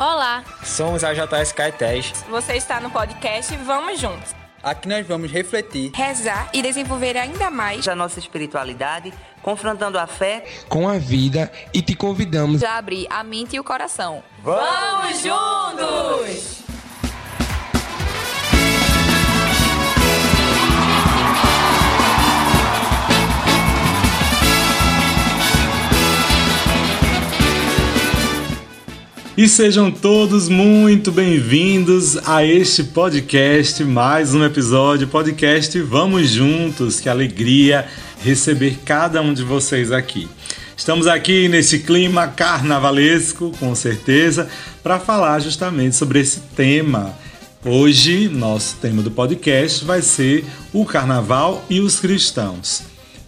Olá, Somos a JS Caetés. você está no podcast Vamos Juntos. Aqui nós vamos refletir Rezar e desenvolver ainda mais a nossa espiritualidade, confrontando a fé com a vida e te convidamos a abrir a mente e o coração. Vamos juntos! E sejam todos muito bem-vindos a este podcast, mais um episódio, podcast Vamos Juntos. Que alegria receber cada um de vocês aqui. Estamos aqui nesse clima carnavalesco, com certeza, para falar justamente sobre esse tema. Hoje, nosso tema do podcast vai ser o carnaval e os cristãos.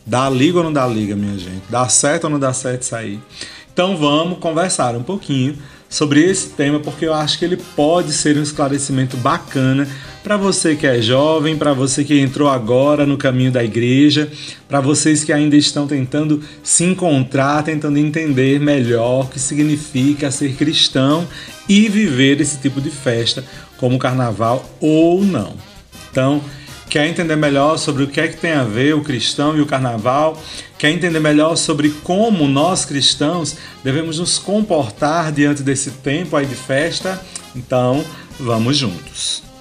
Dá liga ou não dá liga, minha gente? Dá certo ou não dá certo aí? Então vamos conversar um pouquinho sobre esse tema, porque eu acho que ele pode ser um esclarecimento bacana para você que é jovem, para você que entrou agora no caminho da igreja, para vocês que ainda estão tentando se encontrar, tentando entender melhor o que significa ser cristão e viver esse tipo de festa, como o carnaval ou não. Então, quer entender melhor sobre o que é que tem a ver o cristão e o carnaval, quer entender melhor sobre como nós cristãos devemos nos comportar diante desse tempo aí de festa, então vamos juntos.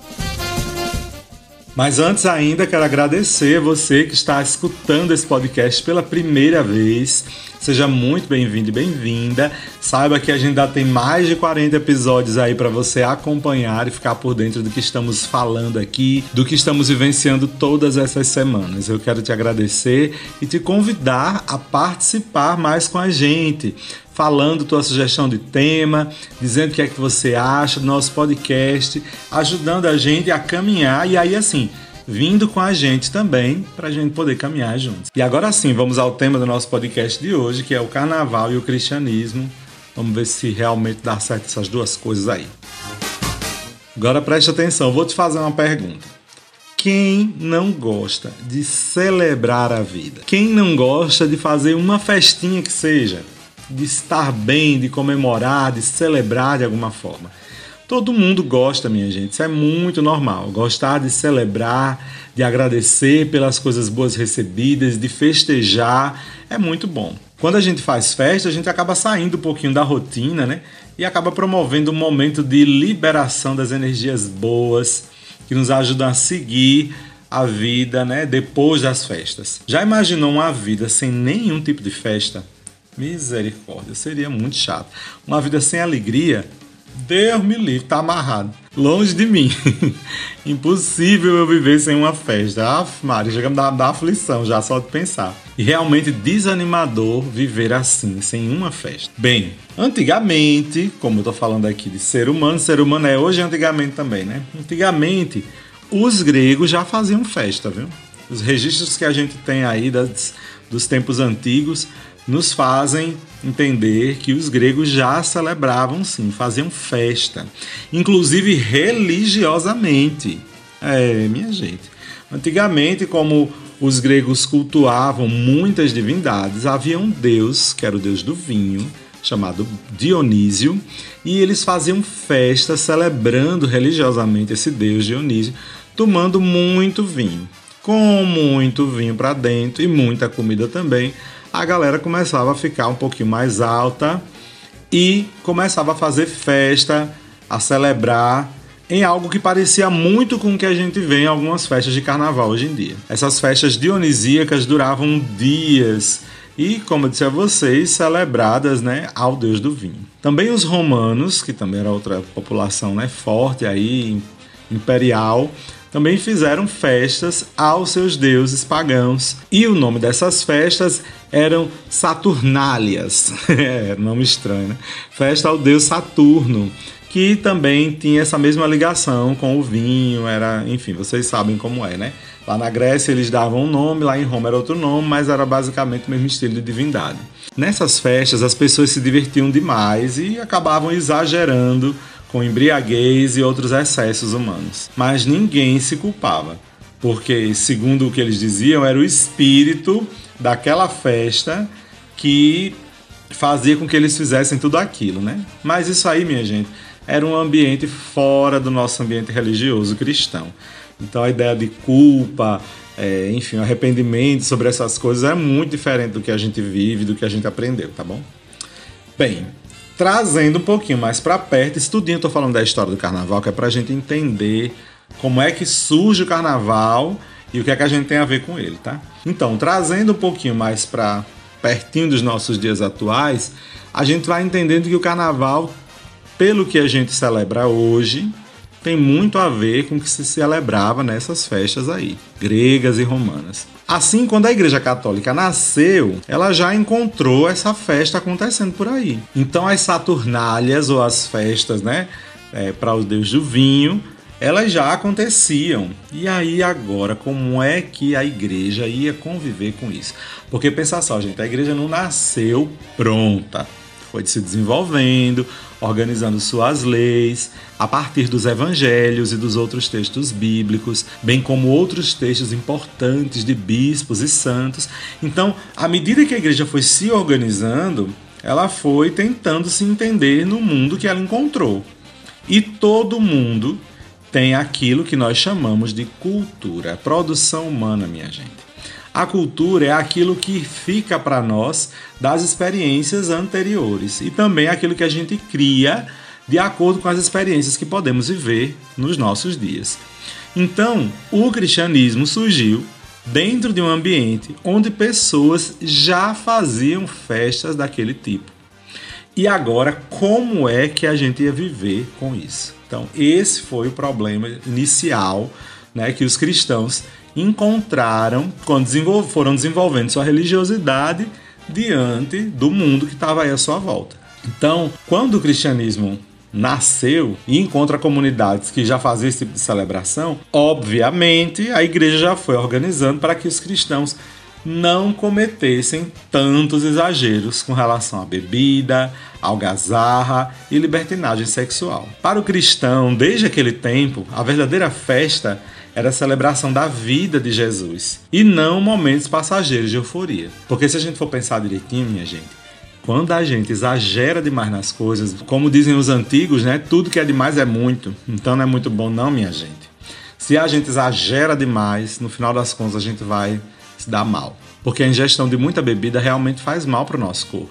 Mas antes ainda quero agradecer você que está escutando esse podcast pela primeira vez. Seja muito bem-vindo e bem-vinda. Saiba que a gente ainda tem mais de 40 episódios aí para você acompanhar e ficar por dentro do que estamos falando aqui, do que estamos vivenciando todas essas semanas. Eu quero te agradecer e te convidar a participar mais com a gente falando tua sugestão de tema, dizendo o que é que você acha do nosso podcast, ajudando a gente a caminhar e aí assim, vindo com a gente também para a gente poder caminhar juntos. E agora sim, vamos ao tema do nosso podcast de hoje, que é o carnaval e o cristianismo. Vamos ver se realmente dá certo essas duas coisas aí. Agora preste atenção, vou te fazer uma pergunta. Quem não gosta de celebrar a vida? Quem não gosta de fazer uma festinha que seja? De estar bem, de comemorar, de celebrar de alguma forma. Todo mundo gosta, minha gente, isso é muito normal. Gostar de celebrar, de agradecer pelas coisas boas recebidas, de festejar, é muito bom. Quando a gente faz festa, a gente acaba saindo um pouquinho da rotina, né? E acaba promovendo um momento de liberação das energias boas que nos ajudam a seguir a vida, né? Depois das festas. Já imaginou uma vida sem nenhum tipo de festa? Misericórdia, seria muito chato. Uma vida sem alegria, Deus me livre, tá amarrado. Longe de mim. Impossível eu viver sem uma festa. Ah, Maria, chega a me dar, dar aflição já só de pensar. E realmente desanimador viver assim, sem uma festa. Bem, antigamente, como eu tô falando aqui de ser humano, ser humano é hoje e antigamente também, né? Antigamente, os gregos já faziam festa, viu? Os registros que a gente tem aí das, dos tempos antigos nos fazem entender que os gregos já celebravam sim, faziam festa, inclusive religiosamente. É, minha gente. Antigamente, como os gregos cultuavam muitas divindades, havia um deus, que era o deus do vinho, chamado Dionísio, e eles faziam festa celebrando religiosamente esse deus Dionísio, tomando muito vinho. Com muito vinho para dentro e muita comida também, a galera começava a ficar um pouquinho mais alta e começava a fazer festa, a celebrar em algo que parecia muito com o que a gente vê em algumas festas de carnaval hoje em dia. Essas festas dionisíacas duravam dias e, como eu disse a vocês, celebradas né, ao deus do vinho. Também os romanos, que também era outra população né, forte aí, imperial, também fizeram festas aos seus deuses pagãos. E o nome dessas festas eram Saturnálias. é, nome estranho, né? Festa ao deus Saturno, que também tinha essa mesma ligação com o vinho, era, enfim, vocês sabem como é, né? Lá na Grécia eles davam um nome, lá em Roma era outro nome, mas era basicamente o mesmo estilo de divindade. Nessas festas as pessoas se divertiam demais e acabavam exagerando com embriaguez e outros excessos humanos. Mas ninguém se culpava, porque, segundo o que eles diziam, era o espírito daquela festa que fazia com que eles fizessem tudo aquilo, né? Mas isso aí, minha gente, era um ambiente fora do nosso ambiente religioso cristão. Então a ideia de culpa, é, enfim, arrependimento sobre essas coisas é muito diferente do que a gente vive, do que a gente aprendeu, tá bom? Bem, trazendo um pouquinho mais para perto, estudinho, eu tô falando da história do carnaval, que é pra gente entender como é que surge o carnaval e o que é que a gente tem a ver com ele, tá? Então, trazendo um pouquinho mais para pertinho dos nossos dias atuais, a gente vai entendendo que o carnaval, pelo que a gente celebra hoje, tem muito a ver com o que se celebrava nessas festas aí, gregas e romanas. Assim, quando a Igreja Católica nasceu, ela já encontrou essa festa acontecendo por aí. Então, as Saturnálias ou as festas, né, é, para os deuses do vinho, elas já aconteciam. E aí agora, como é que a igreja ia conviver com isso? Porque pensa só, gente, a igreja não nasceu pronta. Foi se desenvolvendo, organizando suas leis, a partir dos evangelhos e dos outros textos bíblicos, bem como outros textos importantes de bispos e santos. Então, à medida que a igreja foi se organizando, ela foi tentando se entender no mundo que ela encontrou. E todo mundo tem aquilo que nós chamamos de cultura, produção humana, minha gente. A cultura é aquilo que fica para nós das experiências anteriores e também aquilo que a gente cria de acordo com as experiências que podemos viver nos nossos dias. Então, o cristianismo surgiu dentro de um ambiente onde pessoas já faziam festas daquele tipo. E agora, como é que a gente ia viver com isso? Então, esse foi o problema inicial né, que os cristãos encontraram quando desenvol foram desenvolvendo sua religiosidade diante do mundo que estava aí à sua volta. Então, quando o cristianismo nasceu e encontra comunidades que já faziam esse tipo de celebração, obviamente a igreja já foi organizando para que os cristãos não cometessem tantos exageros com relação à bebida, algazarra e libertinagem sexual. Para o cristão, desde aquele tempo, a verdadeira festa era a celebração da vida de Jesus e não momentos passageiros de euforia. Porque se a gente for pensar direitinho, minha gente, quando a gente exagera demais nas coisas, como dizem os antigos, né? Tudo que é demais é muito. Então não é muito bom não, minha gente. Se a gente exagera demais, no final das contas a gente vai se dar mal. Porque a ingestão de muita bebida realmente faz mal para o nosso corpo.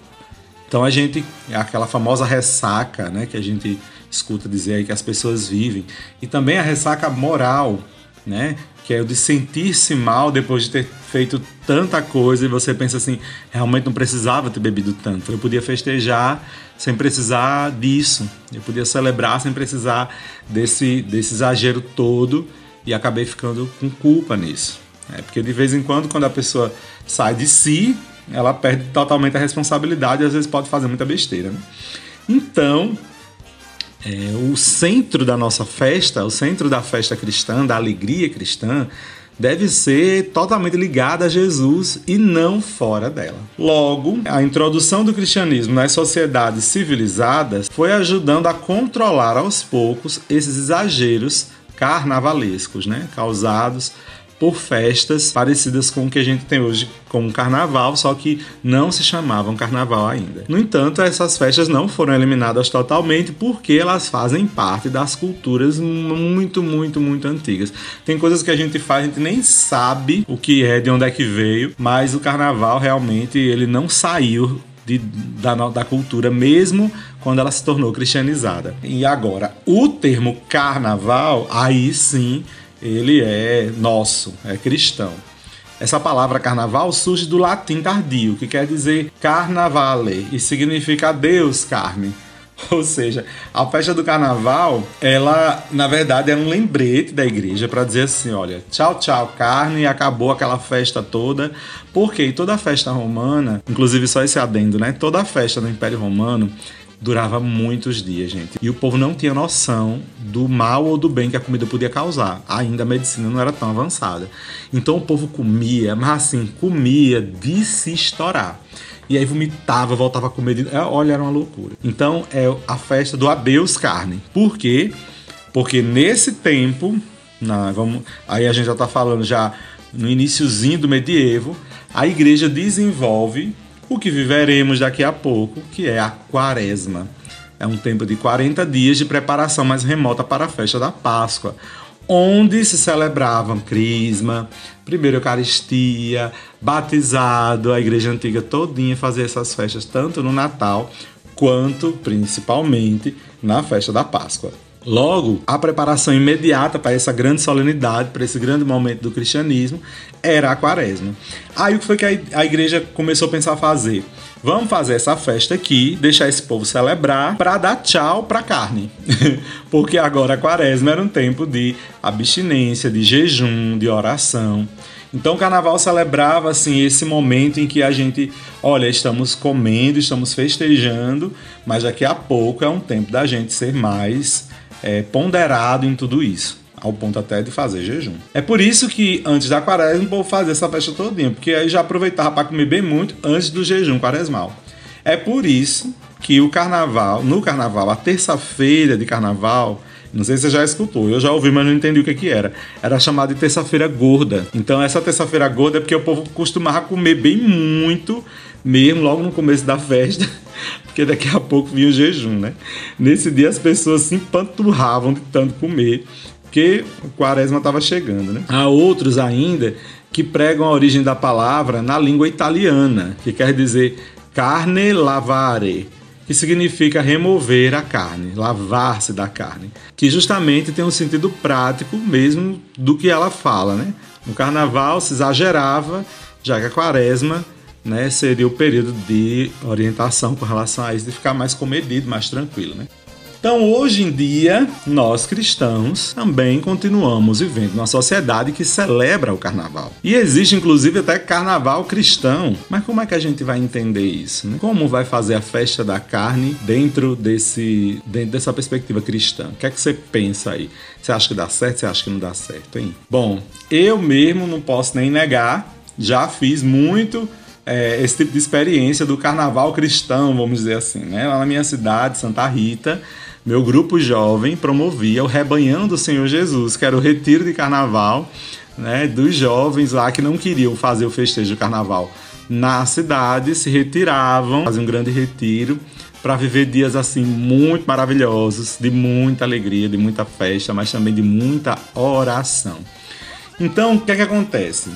Então a gente, é aquela famosa ressaca, né, que a gente escuta dizer aí que as pessoas vivem, e também a ressaca moral, né, que é o de sentir-se mal depois de ter feito tanta coisa e você pensa assim, realmente não precisava ter bebido tanto. Eu podia festejar sem precisar disso. Eu podia celebrar sem precisar desse, desse exagero todo e acabei ficando com culpa nisso. É, porque de vez em quando, quando a pessoa sai de si, ela perde totalmente a responsabilidade e às vezes pode fazer muita besteira. Né? Então, é, o centro da nossa festa, o centro da festa cristã, da alegria cristã, deve ser totalmente ligado a Jesus e não fora dela. Logo, a introdução do cristianismo nas sociedades civilizadas foi ajudando a controlar aos poucos esses exageros carnavalescos, né, causados por festas parecidas com o que a gente tem hoje como carnaval, só que não se chamavam carnaval ainda. No entanto, essas festas não foram eliminadas totalmente porque elas fazem parte das culturas muito, muito, muito antigas. Tem coisas que a gente faz, a gente nem sabe o que é, de onde é que veio, mas o carnaval realmente ele não saiu de, da, da, cultura, mesmo quando ela se tornou cristianizada. E agora, o termo carnaval, aí sim ele é nosso, é cristão. Essa palavra carnaval surge do latim tardio, que quer dizer carnavale e significa Deus carne. Ou seja, a festa do carnaval, ela na verdade é um lembrete da igreja para dizer assim: olha, tchau, tchau, carne, e acabou aquela festa toda. Porque toda festa romana, inclusive só esse adendo, né? Toda festa no Império Romano durava muitos dias, gente. E o povo não tinha noção do mal ou do bem que a comida podia causar. Ainda a medicina não era tão avançada. Então o povo comia, mas assim, comia de se estourar. E aí vomitava, voltava a comer. De... É, olha, era uma loucura. Então é a festa do adeus carne. Por quê? Porque nesse tempo, vamos, aí a gente já está falando já no iníciozinho do medievo, a igreja desenvolve o que viveremos daqui a pouco, que é a quaresma. é um tempo de 40 dias de preparação mais remota para a festa da Páscoa, onde se celebravam crisma, primeira Eucaristia, batizado, a igreja antiga todinha fazia essas festas tanto no Natal quanto, principalmente, na festa da Páscoa. Logo, a preparação imediata para essa grande solenidade, para esse grande momento do cristianismo, era a quaresma. Aí o que foi que a igreja começou a pensar fazer? Vamos fazer essa festa aqui, deixar esse povo celebrar para dar tchau para a carne. Porque agora a quaresma era um tempo de abstinência, de jejum, de oração. Então o carnaval celebrava assim esse momento em que a gente, olha, estamos comendo, estamos festejando, mas daqui a pouco é um tempo da gente ser mais é, ponderado em tudo isso, ao ponto até de fazer jejum. É por isso que antes da quaresma o povo fazia essa festa todinha, porque aí já aproveitava para comer bem muito antes do jejum quaresmal. É por isso que o carnaval, no carnaval, a terça-feira de carnaval, não sei se você já escutou, eu já ouvi, mas não entendi o que, que era. Era chamada de terça-feira gorda. Então, essa terça-feira gorda é porque o povo costumava comer bem muito, mesmo logo no começo da festa, porque daqui a pouco vinha o jejum, né? Nesse dia as pessoas se empanturravam de tanto comer, porque o quaresma estava chegando, né? Há outros ainda que pregam a origem da palavra na língua italiana, que quer dizer carne lavare que significa remover a carne, lavar-se da carne, que justamente tem um sentido prático mesmo do que ela fala, né? No carnaval se exagerava, já que a quaresma né, seria o período de orientação com relação a isso, de ficar mais comedido, mais tranquilo, né? Então, hoje em dia, nós cristãos também continuamos vivendo numa sociedade que celebra o carnaval. E existe, inclusive, até carnaval cristão. Mas como é que a gente vai entender isso? Né? Como vai fazer a festa da carne dentro, desse, dentro dessa perspectiva cristã? O que é que você pensa aí? Você acha que dá certo? Você acha que não dá certo, hein? Bom, eu mesmo não posso nem negar, já fiz muito é, esse tipo de experiência do carnaval cristão, vamos dizer assim, né? Lá na minha cidade, Santa Rita, meu grupo jovem promovia o Rebanhão do Senhor Jesus, que era o retiro de carnaval né, dos jovens lá que não queriam fazer o festejo do carnaval na cidade, se retiravam, faziam um grande retiro para viver dias assim muito maravilhosos, de muita alegria, de muita festa, mas também de muita oração. Então, o que é que acontece?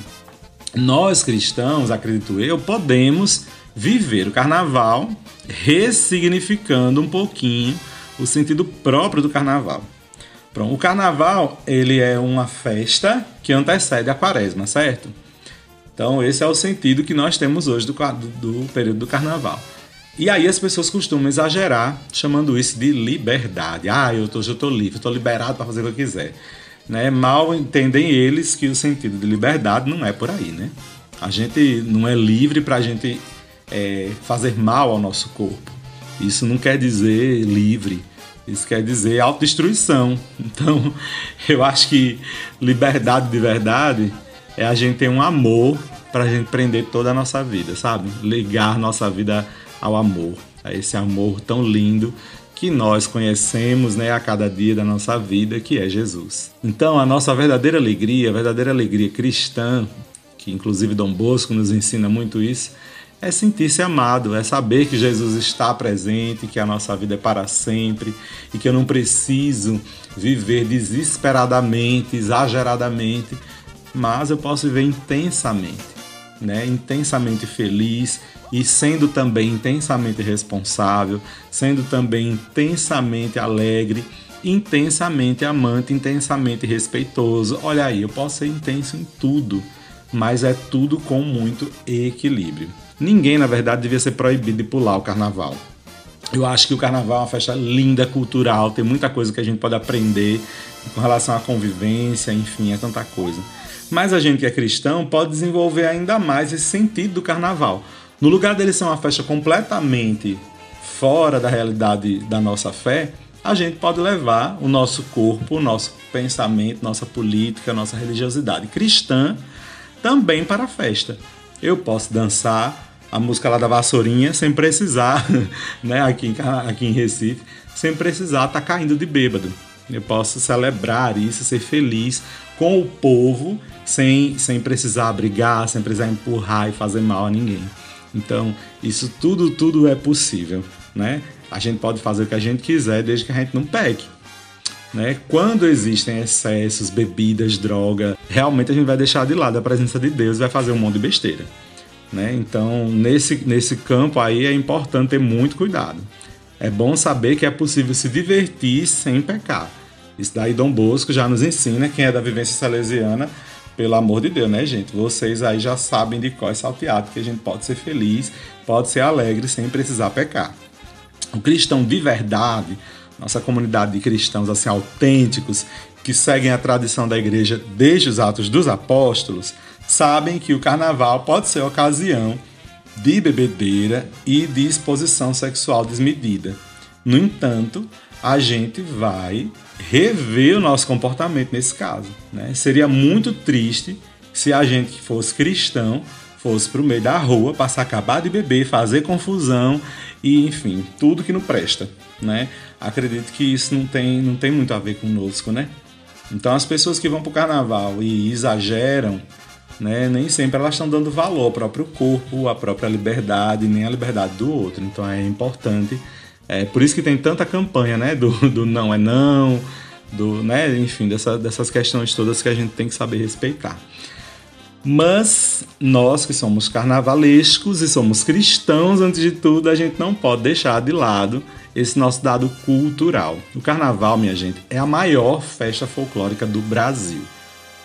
Nós cristãos, acredito eu, podemos viver o carnaval ressignificando um pouquinho o sentido próprio do carnaval. Pronto, o carnaval ele é uma festa que antecede a quaresma, certo? Então esse é o sentido que nós temos hoje do, do, do período do carnaval. E aí as pessoas costumam exagerar chamando isso de liberdade. Ah, eu tô, eu tô livre, estou liberado para fazer o que eu quiser. Né? Mal entendem eles que o sentido de liberdade não é por aí, né? A gente não é livre para a gente é, fazer mal ao nosso corpo. Isso não quer dizer livre, isso quer dizer autodestruição. Então, eu acho que liberdade de verdade é a gente ter um amor para a gente prender toda a nossa vida, sabe? Ligar nossa vida ao amor, a esse amor tão lindo que nós conhecemos né, a cada dia da nossa vida, que é Jesus. Então, a nossa verdadeira alegria, a verdadeira alegria cristã, que inclusive Dom Bosco nos ensina muito isso, é sentir-se amado, é saber que Jesus está presente, que a nossa vida é para sempre e que eu não preciso viver desesperadamente, exageradamente, mas eu posso viver intensamente, né? Intensamente feliz e sendo também intensamente responsável, sendo também intensamente alegre, intensamente amante, intensamente respeitoso. Olha aí, eu posso ser intenso em tudo, mas é tudo com muito equilíbrio. Ninguém, na verdade, devia ser proibido de pular o carnaval. Eu acho que o carnaval é uma festa linda, cultural, tem muita coisa que a gente pode aprender com relação à convivência, enfim, é tanta coisa. Mas a gente que é cristão pode desenvolver ainda mais esse sentido do carnaval. No lugar dele ser uma festa completamente fora da realidade da nossa fé, a gente pode levar o nosso corpo, o nosso pensamento, nossa política, nossa religiosidade cristã também para a festa. Eu posso dançar a música lá da Vassourinha sem precisar, né, aqui, aqui em Recife, sem precisar estar tá caindo de bêbado. Eu posso celebrar isso, ser feliz com o povo sem, sem precisar brigar, sem precisar empurrar e fazer mal a ninguém. Então, isso tudo, tudo é possível, né? A gente pode fazer o que a gente quiser desde que a gente não pegue. Né? Quando existem excessos, bebidas, droga, realmente a gente vai deixar de lado a presença de Deus e vai fazer um monte de besteira. Né? Então, nesse, nesse campo aí é importante ter muito cuidado. É bom saber que é possível se divertir sem pecar. Isso daí Dom Bosco já nos ensina, quem é da vivência salesiana, pelo amor de Deus, né, gente? Vocês aí já sabem de qual é salteado que a gente pode ser feliz, pode ser alegre sem precisar pecar. O cristão de verdade, nossa comunidade de cristãos assim autênticos que seguem a tradição da igreja desde os Atos dos Apóstolos, sabem que o carnaval pode ser ocasião de bebedeira e de exposição sexual desmedida. No entanto, a gente vai rever o nosso comportamento nesse caso. Né? Seria muito triste se a gente que fosse cristão fosse para o meio da rua, passar acabar de beber, fazer confusão e, enfim, tudo que não presta. Né? Acredito que isso não tem, não tem muito a ver conosco, né? Então as pessoas que vão para o carnaval e exageram, né, nem sempre elas estão dando valor ao próprio corpo, à própria liberdade, nem à liberdade do outro. Então é importante. É por isso que tem tanta campanha, né, do, do não é não, do, né, enfim, dessa, dessas questões todas que a gente tem que saber respeitar. Mas nós que somos carnavalescos e somos cristãos, antes de tudo, a gente não pode deixar de lado esse nosso dado cultural. O carnaval, minha gente, é a maior festa folclórica do Brasil.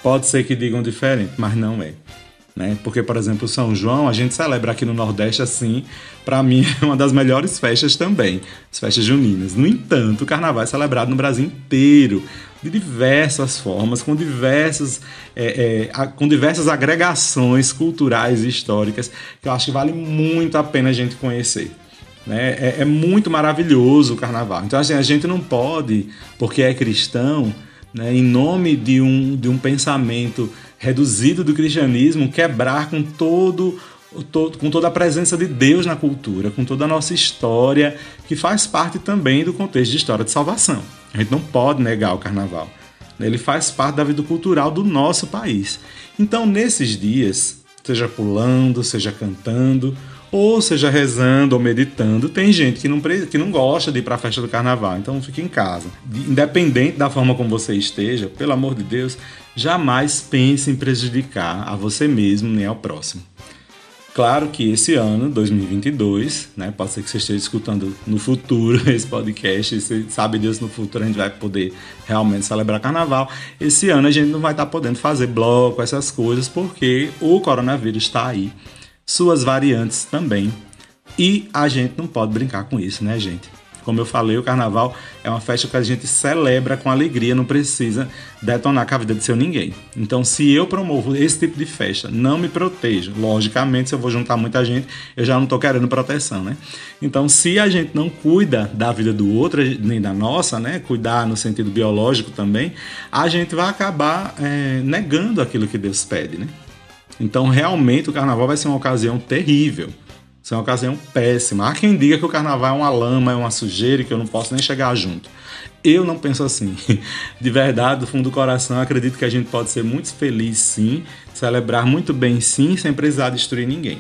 Pode ser que digam diferente, mas não é. Né? Porque, por exemplo, São João, a gente celebra aqui no Nordeste assim, para mim é uma das melhores festas também, as festas juninas. No entanto, o carnaval é celebrado no Brasil inteiro, de diversas formas, com, diversas, é, é, com diversas agregações culturais e históricas, que eu acho que vale muito a pena a gente conhecer. Né? É, é muito maravilhoso o carnaval. Então, assim, a gente não pode, porque é cristão, né, em nome de um, de um pensamento reduzido do cristianismo, quebrar com todo com toda a presença de Deus na cultura, com toda a nossa história, que faz parte também do contexto de história de salvação. A gente não pode negar o carnaval. Ele faz parte da vida cultural do nosso país. Então, nesses dias, seja pulando, seja cantando, ou seja rezando ou meditando. Tem gente que não, que não gosta de ir para a festa do carnaval, então fique em casa. Independente da forma como você esteja, pelo amor de Deus, jamais pense em prejudicar a você mesmo nem ao próximo. Claro que esse ano, 2022, né, pode ser que você esteja escutando no futuro esse podcast, e você sabe Deus no futuro a gente vai poder realmente celebrar carnaval. Esse ano a gente não vai estar podendo fazer bloco, essas coisas, porque o coronavírus está aí suas variantes também. E a gente não pode brincar com isso, né, gente? Como eu falei, o carnaval é uma festa que a gente celebra com alegria, não precisa detonar com a vida de seu ninguém. Então, se eu promovo esse tipo de festa, não me protejo. Logicamente, se eu vou juntar muita gente, eu já não estou querendo proteção, né? Então, se a gente não cuida da vida do outro, nem da nossa, né? Cuidar no sentido biológico também, a gente vai acabar é, negando aquilo que Deus pede, né? Então, realmente, o carnaval vai ser uma ocasião terrível. Vai ser uma ocasião péssima. Há quem diga que o carnaval é uma lama, é uma sujeira, que eu não posso nem chegar junto. Eu não penso assim. De verdade, do fundo do coração, acredito que a gente pode ser muito feliz sim, celebrar muito bem sim, sem precisar destruir ninguém.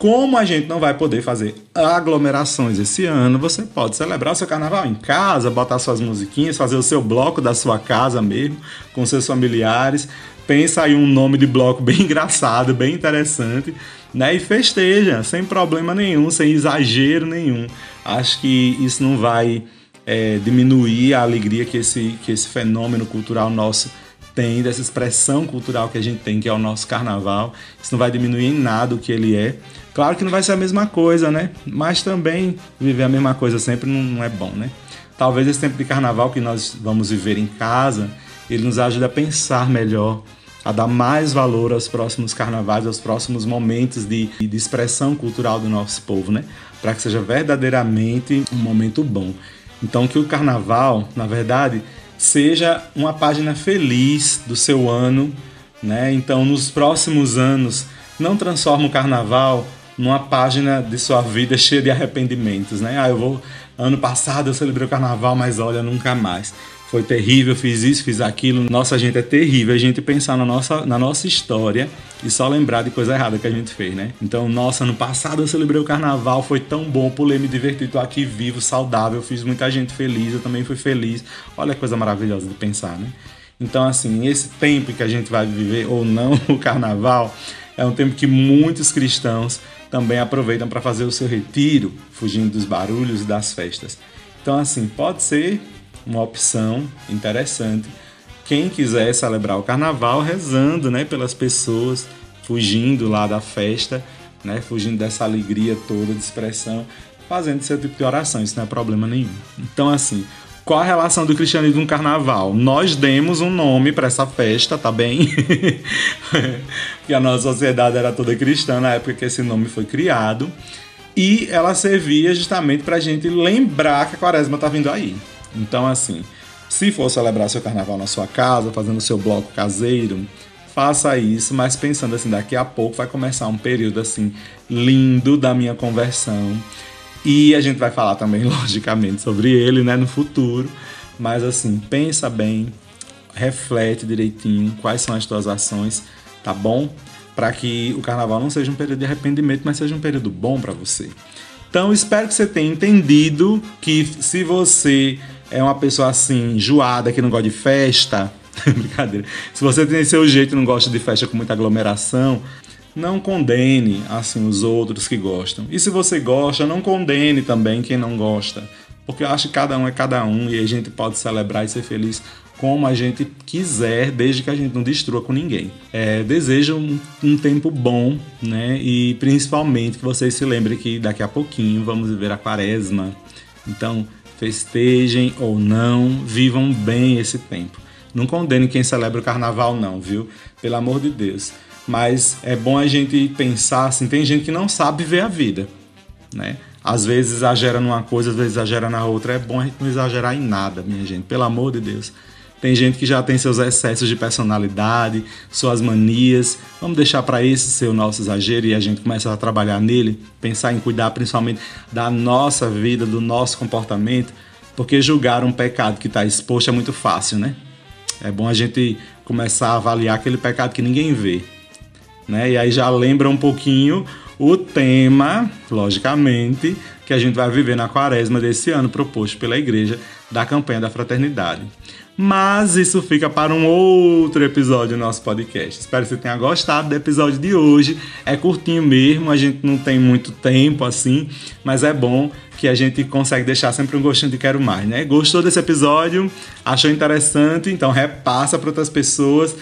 Como a gente não vai poder fazer aglomerações esse ano, você pode celebrar o seu carnaval em casa, botar suas musiquinhas, fazer o seu bloco da sua casa mesmo, com seus familiares, pensa aí um nome de bloco bem engraçado, bem interessante, né? E festeja, sem problema nenhum, sem exagero nenhum. Acho que isso não vai é, diminuir a alegria que esse, que esse fenômeno cultural nosso tem, dessa expressão cultural que a gente tem, que é o nosso carnaval. Isso não vai diminuir em nada o que ele é. Claro que não vai ser a mesma coisa, né? Mas também viver a mesma coisa sempre não, não é bom, né? Talvez esse tempo de carnaval que nós vamos viver em casa, ele nos ajude a pensar melhor a dar mais valor aos próximos carnavais, aos próximos momentos de, de expressão cultural do nosso povo, né? Para que seja verdadeiramente um momento bom. Então, que o carnaval, na verdade, seja uma página feliz do seu ano, né? Então, nos próximos anos, não transforme o carnaval numa página de sua vida cheia de arrependimentos, né? Ah, eu vou Ano passado eu celebrei o carnaval, mas olha, nunca mais. Foi terrível, fiz isso, fiz aquilo. Nossa, gente, é terrível a gente pensar na nossa, na nossa história e só lembrar de coisa errada que a gente fez, né? Então, nossa, ano passado eu celebrei o carnaval, foi tão bom, pulei, me diverti, tô aqui vivo, saudável, fiz muita gente feliz, eu também fui feliz. Olha que coisa maravilhosa de pensar, né? Então, assim, esse tempo que a gente vai viver ou não o carnaval é um tempo que muitos cristãos também aproveitam para fazer o seu retiro, fugindo dos barulhos e das festas. Então, assim, pode ser uma opção interessante. Quem quiser celebrar o carnaval rezando, né, pelas pessoas, fugindo lá da festa, né, fugindo dessa alegria toda de expressão, fazendo seu tipo de oração, isso não é problema nenhum. Então, assim, qual a relação do cristianismo com o carnaval? Nós demos um nome para essa festa, tá bem? Porque a nossa sociedade era toda cristã na época que esse nome foi criado. E ela servia justamente para a gente lembrar que a quaresma tá vindo aí. Então, assim, se for celebrar seu carnaval na sua casa, fazendo seu bloco caseiro, faça isso, mas pensando assim, daqui a pouco vai começar um período assim lindo da minha conversão. E a gente vai falar também, logicamente, sobre ele, né, no futuro. Mas assim, pensa bem, reflete direitinho quais são as tuas ações, tá bom? Para que o carnaval não seja um período de arrependimento, mas seja um período bom para você. Então, espero que você tenha entendido que se você é uma pessoa assim, enjoada, que não gosta de festa, brincadeira. Se você tem seu jeito e não gosta de festa com muita aglomeração, não condene assim os outros que gostam. E se você gosta, não condene também quem não gosta. Porque eu acho que cada um é cada um e a gente pode celebrar e ser feliz como a gente quiser, desde que a gente não destrua com ninguém. É, desejo um, um, tempo bom, né? E principalmente que vocês se lembrem que daqui a pouquinho vamos viver a quaresma. Então, festejem ou não, vivam bem esse tempo. Não condene quem celebra o carnaval, não, viu? Pelo amor de Deus. Mas é bom a gente pensar assim: tem gente que não sabe ver a vida, né? Às vezes exagera numa coisa, às vezes exagera na outra. É bom a gente não exagerar em nada, minha gente, pelo amor de Deus. Tem gente que já tem seus excessos de personalidade, suas manias. Vamos deixar para esse ser o nosso exagero e a gente começa a trabalhar nele, pensar em cuidar principalmente da nossa vida, do nosso comportamento, porque julgar um pecado que está exposto é muito fácil, né? É bom a gente começar a avaliar aquele pecado que ninguém vê. Né? E aí já lembra um pouquinho o tema, logicamente, que a gente vai viver na quaresma desse ano, proposto pela igreja da campanha da fraternidade. Mas isso fica para um outro episódio do nosso podcast. Espero que você tenha gostado do episódio de hoje. É curtinho mesmo, a gente não tem muito tempo assim, mas é bom que a gente consegue deixar sempre um gostinho de quero mais, né? Gostou desse episódio? Achou interessante? Então repassa para outras pessoas.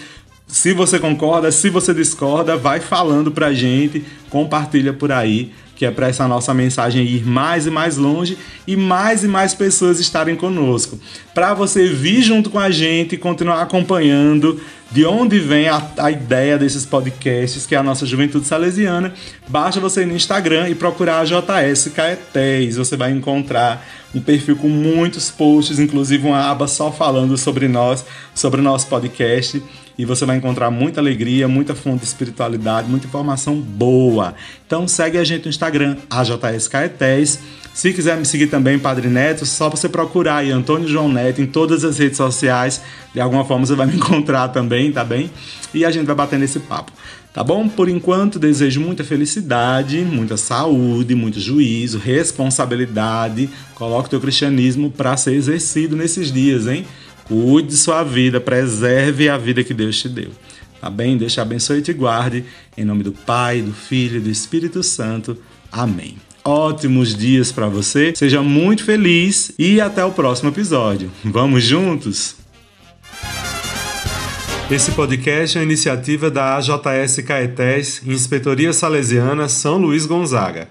Se você concorda, se você discorda, vai falando pra gente, compartilha por aí que é para essa nossa mensagem ir mais e mais longe e mais e mais pessoas estarem conosco. Para você vir junto com a gente e continuar acompanhando de onde vem a, a, ideia desses podcasts, que é a nossa Juventude Salesiana, basta você ir no Instagram e procurar a JS Caetés. Você vai encontrar um perfil com muitos posts, inclusive uma aba só falando sobre nós, sobre o nosso podcast e você vai encontrar muita alegria, muita fonte de espiritualidade, muita informação boa. Então segue a gente no Instagram, AJS Caetés. Se quiser me seguir também, Padre Neto, só você procurar aí Antônio João Neto em todas as redes sociais. De alguma forma você vai me encontrar também, tá bem? E a gente vai bater nesse papo. Tá bom? Por enquanto, desejo muita felicidade, muita saúde, muito juízo, responsabilidade. Coloque o teu cristianismo para ser exercido nesses dias, hein? Cuide de sua vida, preserve a vida que Deus te deu. Tá bem? Deus te abençoe e te guarde. Em nome do Pai, do Filho e do Espírito Santo. Amém. Ótimos dias para você. Seja muito feliz e até o próximo episódio. Vamos juntos? Esse podcast é iniciativa da AJS Caetés, Inspetoria Salesiana São Luís Gonzaga.